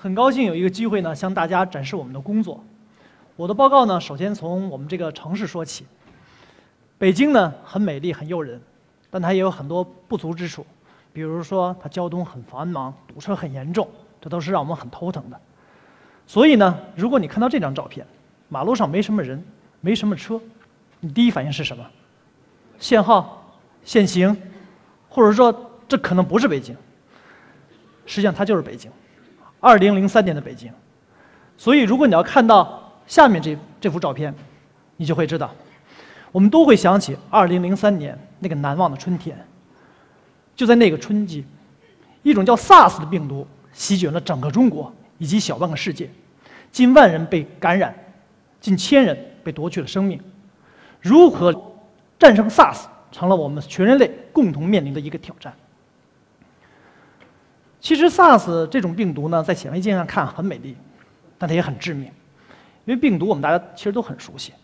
很高兴有一个机会呢，向大家展示我们的工作。我的报告呢，首先从我们这个城市说起。北京呢，很美丽，很诱人，但它也有很多不足之处，比如说它交通很繁忙，堵车很严重，这都是让我们很头疼的。所以呢，如果你看到这张照片，马路上没什么人，没什么车，你第一反应是什么？限号、限行，或者说这可能不是北京。实际上它就是北京，二零零三年的北京。所以如果你要看到下面这这幅照片，你就会知道，我们都会想起二零零三年那个难忘的春天。就在那个春季，一种叫 SARS 的病毒席卷了整个中国以及小半个世界，近万人被感染，近千人被夺去了生命。如何战胜 SARS，成了我们全人类共同面临的一个挑战。其实 SARS 这种病毒呢，在显微镜上看很美丽，但它也很致命。因为病毒我们大家其实都很熟悉，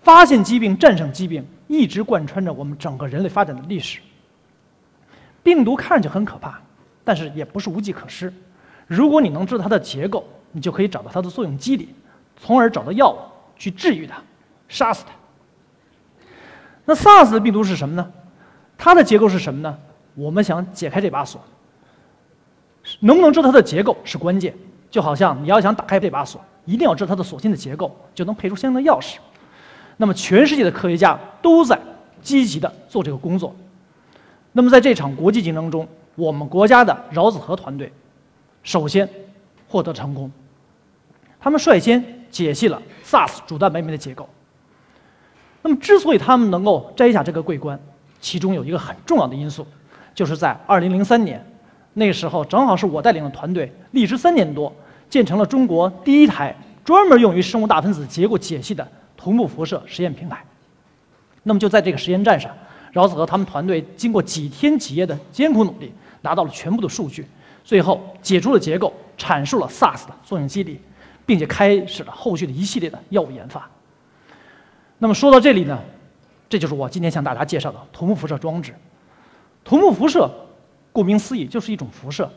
发现疾病、战胜疾病，一直贯穿着我们整个人类发展的历史。病毒看上去很可怕，但是也不是无计可施。如果你能知道它的结构，你就可以找到它的作用机理，从而找到药物去治愈它、杀死它。那 SARS 的病毒是什么呢？它的结构是什么呢？我们想解开这把锁，能不能知道它的结构是关键。就好像你要想打开这把锁，一定要知道它的锁芯的结构，就能配出相应的钥匙。那么，全世界的科学家都在积极地做这个工作。那么，在这场国际竞争中，我们国家的饶子和团队首先获得成功。他们率先解析了 SARS 主蛋白酶的结构。那么，之所以他们能够摘下这个桂冠，其中有一个很重要的因素，就是在2003年。那个时候正好是我带领的团队，历时三年多，建成了中国第一台专门用于生物大分子结构解析的同步辐射实验平台。那么就在这个实验站上，饶子和他们团队经过几天几夜的艰苦努力，拿到了全部的数据，最后解出了结构，阐述了 SARS 的作用机理，并且开始了后续的一系列的药物研发。那么说到这里呢，这就是我今天向大家介绍的同步辐射装置。同步辐射。顾名思义，就是一种辐射，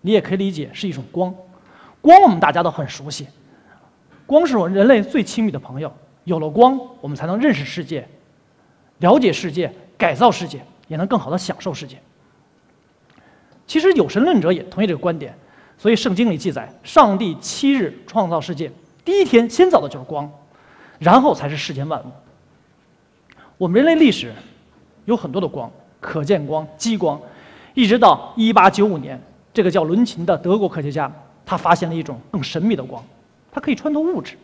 你也可以理解是一种光。光我们大家都很熟悉，光是我们人类最亲密的朋友。有了光，我们才能认识世界、了解世界、改造世界，也能更好的享受世界。其实有神论者也同意这个观点，所以圣经里记载，上帝七日创造世界，第一天先造的就是光，然后才是世间万物。我们人类历史有很多的光，可见光、激光。一直到一八九五年，这个叫伦琴的德国科学家，他发现了一种更神秘的光，它可以穿透物质。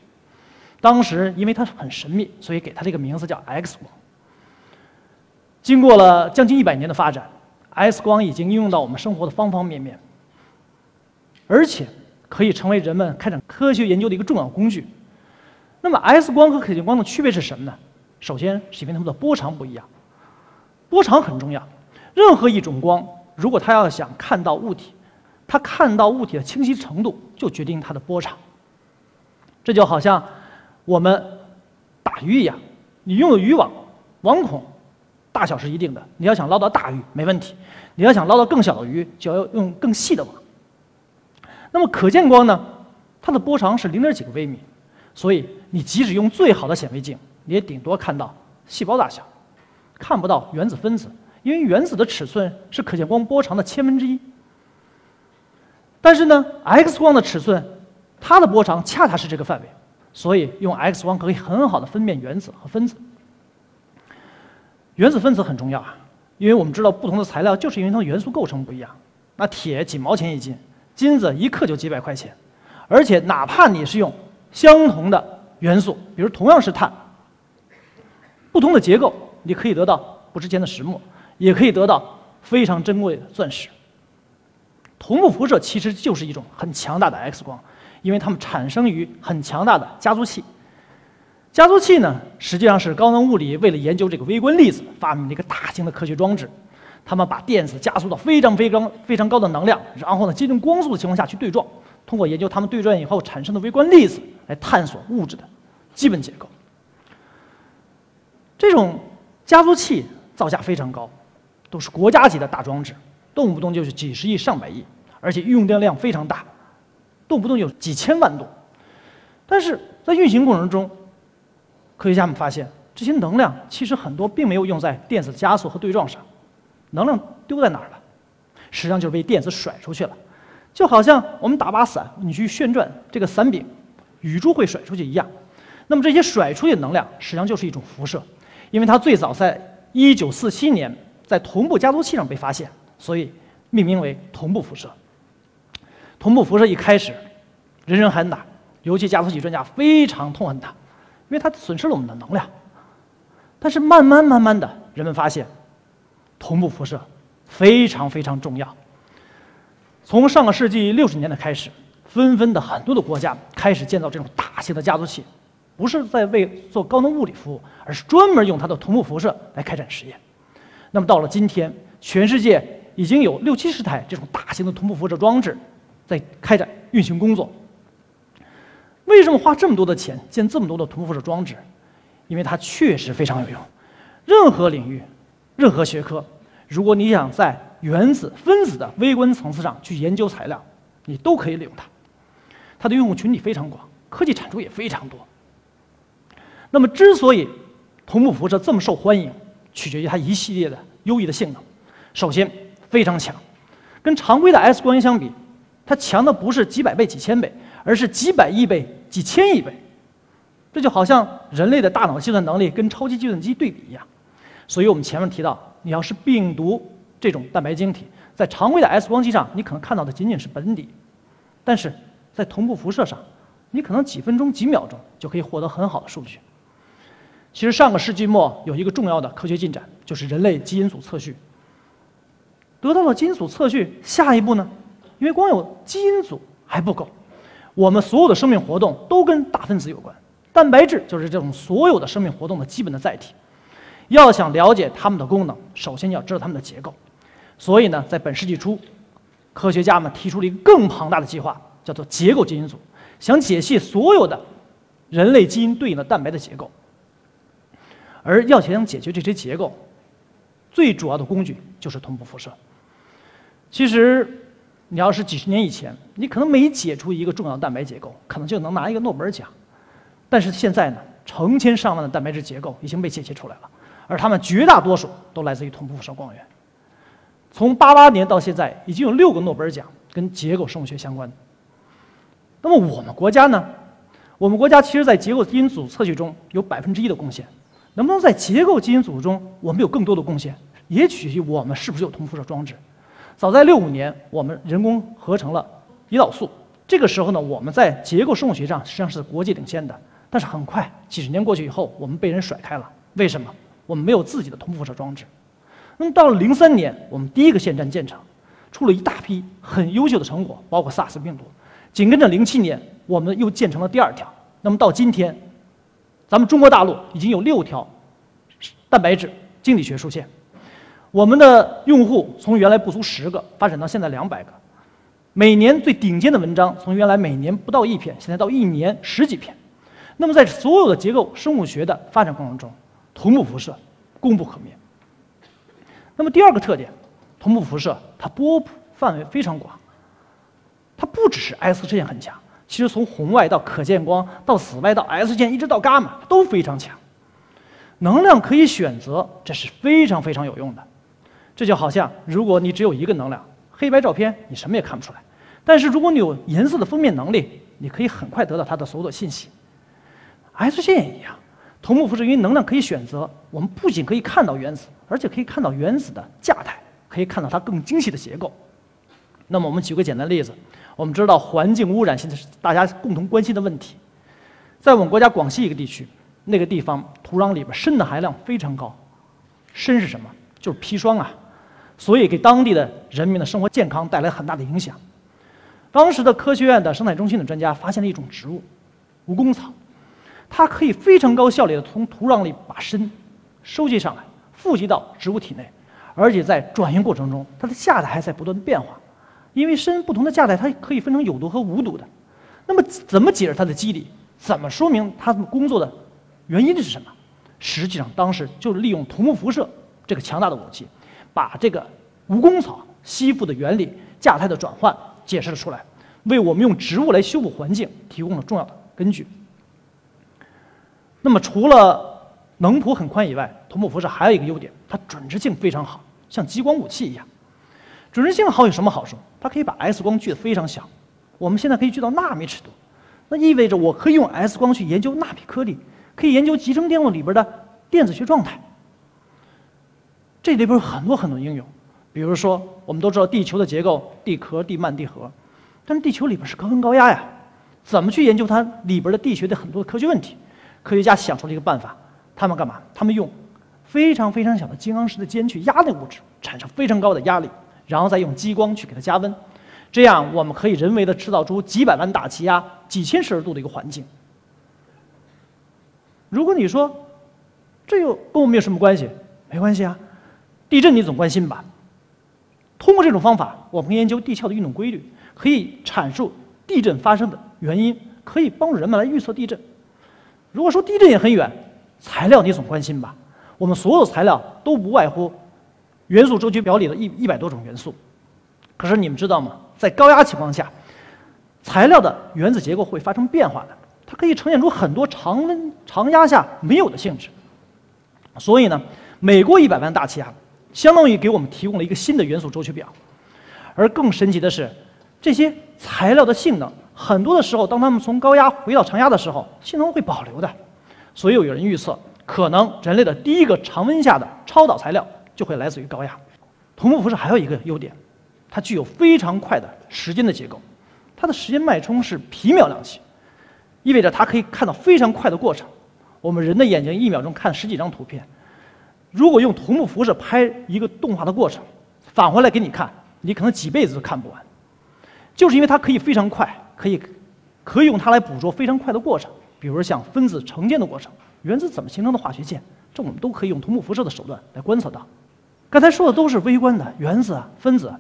当时因为它很神秘，所以给它这个名字叫 X 光。经过了将近一百年的发展，X 光已经应用到我们生活的方方面面，而且可以成为人们开展科学研究的一个重要工具。那么，X 光和可见光的区别是什么呢？首先是因为它们的波长不一样，波长很重要。任何一种光。如果它要想看到物体，它看到物体的清晰程度就决定它的波长。这就好像我们打鱼一样，你用的渔网网孔大小是一定的，你要想捞到大鱼没问题，你要想捞到更小的鱼就要用更细的网。那么可见光呢？它的波长是零点几个微米，所以你即使用最好的显微镜，你也顶多看到细胞大小，看不到原子分子。因为原子的尺寸是可见光波长的千分之一，但是呢，X 光的尺寸，它的波长恰恰是这个范围，所以用 X 光可以很好的分辨原子和分子。原子分子很重要啊，因为我们知道不同的材料就是因为它的元素构成不一样。那铁几毛钱一斤，金子一克就几百块钱，而且哪怕你是用相同的元素，比如同样是碳，不同的结构，你可以得到不值钱的石墨。也可以得到非常珍贵的钻石。同步辐射其实就是一种很强大的 X 光，因为它们产生于很强大的加速器。加速器呢，实际上是高能物理为了研究这个微观粒子发明的一个大型的科学装置。他们把电子加速到非常非常非常高的能量，然后呢，接近光速的情况下去对撞，通过研究它们对撞以后产生的微观粒子来探索物质的基本结构。这种加速器造价非常高。都是国家级的大装置，动不动就是几十亿、上百亿，而且用电量非常大，动不动就几千万度。但是在运行过程中，科学家们发现，这些能量其实很多并没有用在电子加速和对撞上，能量丢在哪儿了？实际上就是被电子甩出去了，就好像我们打把伞，你去旋转这个伞柄，雨珠会甩出去一样。那么这些甩出去的能量实际上就是一种辐射，因为它最早在1947年在同步加速器上被发现，所以命名为同步辐射。同步辐射一开始，人人喊打，尤其加速器专家非常痛恨它，因为它损失了我们的能量。但是慢慢慢慢的，人们发现，同步辐射。非常非常重要。从上个世纪六十年代开始，纷纷的很多的国家开始建造这种大型的加速器，不是在为做高能物理服务，而是专门用它的同步辐射来开展实验。那么到了今天，全世界已经有六七十台这种大型的同步辐射装置在开展运行工作。为什么花这么多的钱建这么多的同步辐射装置？因为它确实非常有用，任何领域，任何学科。如果你想在原子、分子的微观层次上去研究材料，你都可以利用它。它的用户群体非常广，科技产出也非常多。那么，之所以同步辐射这么受欢迎，取决于它一系列的优异的性能。首先，非常强，跟常规的 X 光仪相比，它强的不是几百倍、几千倍，而是几百亿倍、几千亿倍。这就好像人类的大脑计算能力跟超级计算机对比一样。所以我们前面提到。你要是病毒这种蛋白晶体，在常规的 X 光机上，你可能看到的仅仅是本底，但是在同步辐射上，你可能几分钟、几秒钟就可以获得很好的数据。其实上个世纪末有一个重要的科学进展，就是人类基因组测序。得到了基因组测序，下一步呢？因为光有基因组还不够，我们所有的生命活动都跟大分子有关，蛋白质就是这种所有的生命活动的基本的载体。要想了解它们的功能，首先要知道它们的结构。所以呢，在本世纪初，科学家们提出了一个更庞大的计划，叫做结构基因组，想解析所有的人类基因对应的蛋白的结构。而要想解决这些结构，最主要的工具就是同步辐射。其实，你要是几十年以前，你可能每解出一个重要蛋白结构，可能就能拿一个诺贝尔奖。但是现在呢，成千上万的蛋白质结构已经被解析出来了。而它们绝大多数都来自于同步辐射光源。从八八年到现在，已经有六个诺贝尔奖跟结构生物学相关。那么我们国家呢？我们国家其实，在结构基因组测序中有百分之一的贡献。能不能在结构基因组中，我们有更多的贡献，也取决于我们是不是有同辐射装置。早在六五年，我们人工合成了胰岛素，这个时候呢，我们在结构生物学上实际上是国际领先的。但是很快，几十年过去以后，我们被人甩开了。为什么？我们没有自己的同辐射装置。那么到了零三年，我们第一个线站建成，出了一大批很优秀的成果，包括 SARS 病毒。紧跟着零七年，我们又建成了第二条。那么到今天，咱们中国大陆已经有六条蛋白质晶体学数线。我们的用户从原来不足十个发展到现在两百个，每年最顶尖的文章从原来每年不到一篇，现在到一年十几篇。那么在所有的结构生物学的发展过程中，同步辐射功不可没。那么第二个特点，同步辐射它波谱范围非常广，它不只是 X 射线很强，其实从红外到可见光到紫外到 X 线一直到伽马都非常强。能量可以选择，这是非常非常有用的。这就好像如果你只有一个能量，黑白照片你什么也看不出来；但是如果你有颜色的分辨能力，你可以很快得到它的所有的信息。X 线也一样。同步辐射因为能量可以选择，我们不仅可以看到原子，而且可以看到原子的价态，可以看到它更精细的结构。那么我们举个简单例子，我们知道环境污染现在是大家共同关心的问题。在我们国家广西一个地区，那个地方土壤里边砷的含量非常高，砷是什么？就是砒霜啊，所以给当地的人民的生活健康带来很大的影响。当时的科学院的生态中心的专家发现了一种植物——蜈蚣草。它可以非常高效率的从土壤里把砷收集上来，富集到植物体内，而且在转运过程中，它的下载还在不断变化。因为砷不同的价态，它可以分成有毒和无毒的。那么，怎么解释它的机理？怎么说明它工作的原因是什么？实际上，当时就是利用同步辐射这个强大的武器，把这个蜈蚣草吸附的原理、价态的转换解释了出来。为我们用植物来修复环境提供了重要的根据。那么，除了能谱很宽以外，同步辐射还有一个优点，它准确性非常好，像激光武器一样。准确性好有什么好处？它可以把 X 光锯得非常小，我们现在可以聚到纳米尺度，那意味着我可以用 X 光去研究纳米颗粒，可以研究集成电路里边的电子学状态。这里边有很多很多应用，比如说我们都知道地球的结构，地壳、地幔、地核，但是地球里边是高温高压呀，怎么去研究它里边的地学的很多科学问题？科学家想出了一个办法，他们干嘛？他们用非常非常小的金刚石的尖去压那物质，产生非常高的压力，然后再用激光去给它加温，这样我们可以人为的制造出几百万大气压、几千摄氏度的一个环境。如果你说这又跟我们有什么关系？没关系啊。地震你总关心吧？通过这种方法，我们研究地壳的运动规律，可以阐述地震发生的原因，可以帮助人们来预测地震。如果说地震也很远，材料你总关心吧？我们所有材料都不外乎元素周期表里的一一百多种元素。可是你们知道吗？在高压情况下，材料的原子结构会发生变化的，它可以呈现出很多常温常压下没有的性质。所以呢，每过一百万大气压。相当于给我们提供了一个新的元素周期表，而更神奇的是，这些材料的性能很多的时候，当它们从高压回到常压的时候，性能会保留的。所以有人预测，可能人类的第一个常温下的超导材料就会来自于高压。同步辐射还有一个优点，它具有非常快的时间的结构，它的时间脉冲是皮秒量级，意味着它可以看到非常快的过程。我们人的眼睛一秒钟看十几张图片。如果用同步辐射拍一个动画的过程，返回来给你看，你可能几辈子都看不完。就是因为它可以非常快，可以可以用它来捕捉非常快的过程，比如像分子成键的过程、原子怎么形成的化学键，这我们都可以用同步辐射的手段来观测到。刚才说的都是微观的原子啊、分子，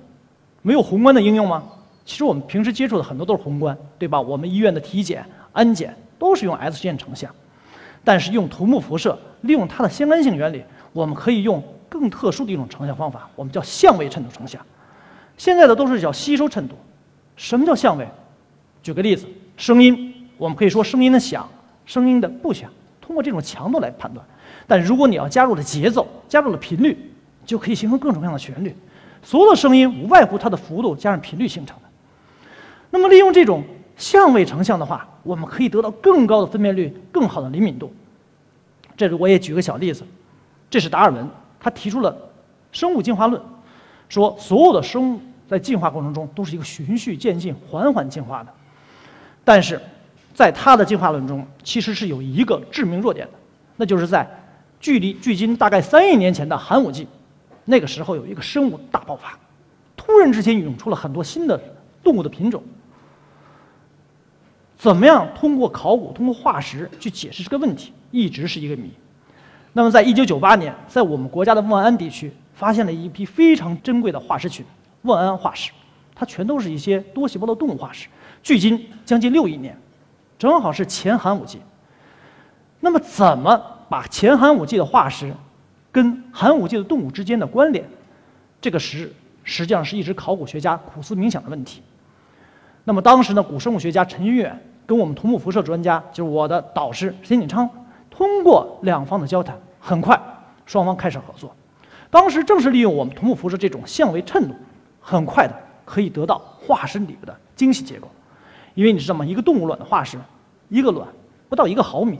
没有宏观的应用吗？其实我们平时接触的很多都是宏观，对吧？我们医院的体检、安检都是用 X 线成像，但是用同步辐射，利用它的相干性原理。我们可以用更特殊的一种成像方法，我们叫相位衬度成像。现在的都是叫吸收衬度。什么叫相位？举个例子，声音，我们可以说声音的响，声音的不响，通过这种强度来判断。但如果你要加入了节奏，加入了频率，就可以形成各种各样的旋律。所有的声音无外乎它的幅度加上频率形成的。那么利用这种相位成像的话，我们可以得到更高的分辨率，更好的灵敏度。这里我也举个小例子。这是达尔文，他提出了生物进化论，说所有的生物在进化过程中都是一个循序渐进、缓缓进化的。但是，在他的进化论中，其实是有一个致命弱点的，那就是在距离距今大概三亿年前的寒武纪，那个时候有一个生物大爆发，突然之间涌出了很多新的动物的品种。怎么样通过考古、通过化石去解释这个问题，一直是一个谜。那么，在一九九八年，在我们国家的万安地区，发现了一批非常珍贵的化石群——瓮安化石，它全都是一些多细胞的动物化石，距今将近六亿年，正好是前寒武纪。那么，怎么把前寒武纪的化石跟寒武纪的动物之间的关联？这个实实际上是一直考古学家苦思冥想的问题。那么，当时呢，古生物学家陈云远跟我们同步辐射专家，就是我的导师田锦昌。通过两方的交谈，很快双方开始合作。当时正是利用我们同步辐射这种相位衬度，很快的可以得到化石里边的精细结构。因为你知道吗？一个动物卵的化石，一个卵不到一个毫米。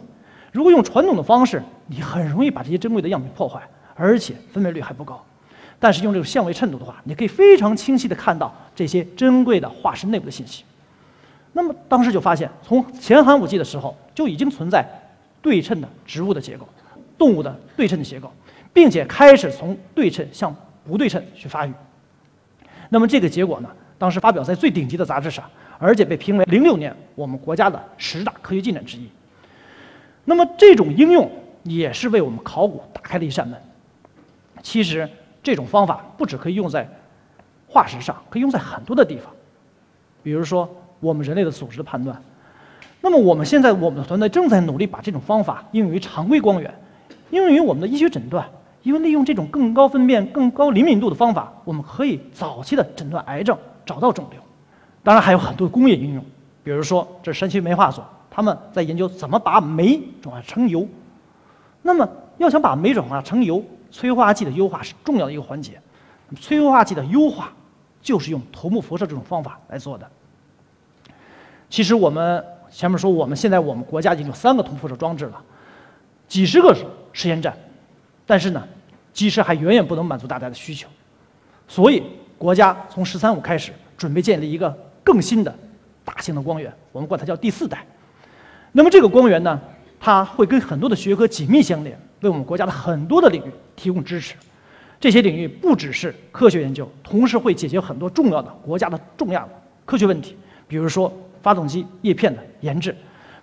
如果用传统的方式，你很容易把这些珍贵的样品破坏，而且分辨率还不高。但是用这种相位衬度的话，你可以非常清晰的看到这些珍贵的化石内部的信息。那么当时就发现，从前寒武纪的时候就已经存在。对称的植物的结构，动物的对称的结构，并且开始从对称向不对称去发育。那么这个结果呢，当时发表在最顶级的杂志上，而且被评为零六年我们国家的十大科学进展之一。那么这种应用也是为我们考古打开了一扇门。其实这种方法不只可以用在化石上，可以用在很多的地方，比如说我们人类的组织的判断。那么我们现在，我们的团队正在努力把这种方法应用于常规光源，应用于我们的医学诊断。因为利用这种更高分辨、更高灵敏度的方法，我们可以早期的诊断癌症，找到肿瘤。当然还有很多工业应用，比如说这是山西煤化所，他们在研究怎么把煤转化成油。那么要想把煤转化成油，催化剂的优化是重要的一个环节。催化剂的优化就是用头目辐射这种方法来做的。其实我们前面说，我们现在我们国家已经有三个头目辐射装置了，几十个实验站，但是呢，其实还远远不能满足大家的需求。所以国家从“十三五”开始，准备建立一个更新的大型的光源，我们管它叫第四代。那么这个光源呢，它会跟很多的学科紧密相连，为我们国家的很多的领域提供支持。这些领域不只是科学研究，同时会解决很多重要的国家的重要的科学问题，比如说发动机叶片的研制，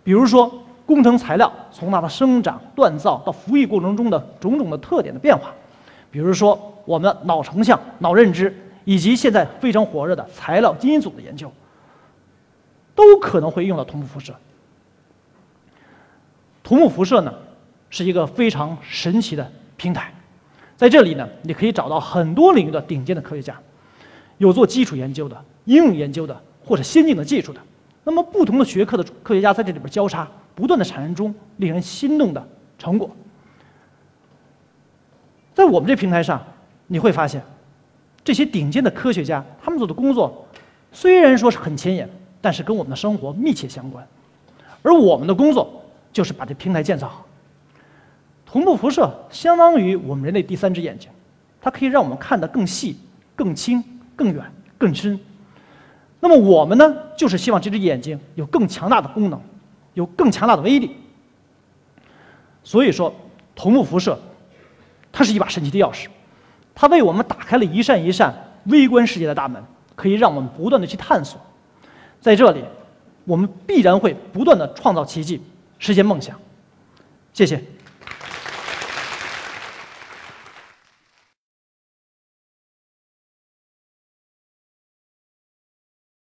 比如说工程材料从它的生长、锻造到服役过程中的种种的特点的变化，比如说我们的脑成像、脑认知。以及现在非常火热的材料基因组的研究，都可能会用到同步辐射。同步辐射呢，是一个非常神奇的平台，在这里呢，你可以找到很多领域的顶尖的科学家，有做基础研究的、应用研究的或者先进的技术的。那么，不同的学科的科学家在这里边交叉，不断的产生中令人心动的成果。在我们这平台上，你会发现。这些顶尖的科学家，他们做的工作虽然说是很前沿，但是跟我们的生活密切相关。而我们的工作就是把这平台建造好。同步辐射相当于我们人类第三只眼睛，它可以让我们看得更细、更清、更远、更深。那么我们呢，就是希望这只眼睛有更强大的功能，有更强大的威力。所以说，同步辐射它是一把神奇的钥匙。它为我们打开了一扇一扇微观世界的大门，可以让我们不断的去探索。在这里，我们必然会不断的创造奇迹，实现梦想。谢谢。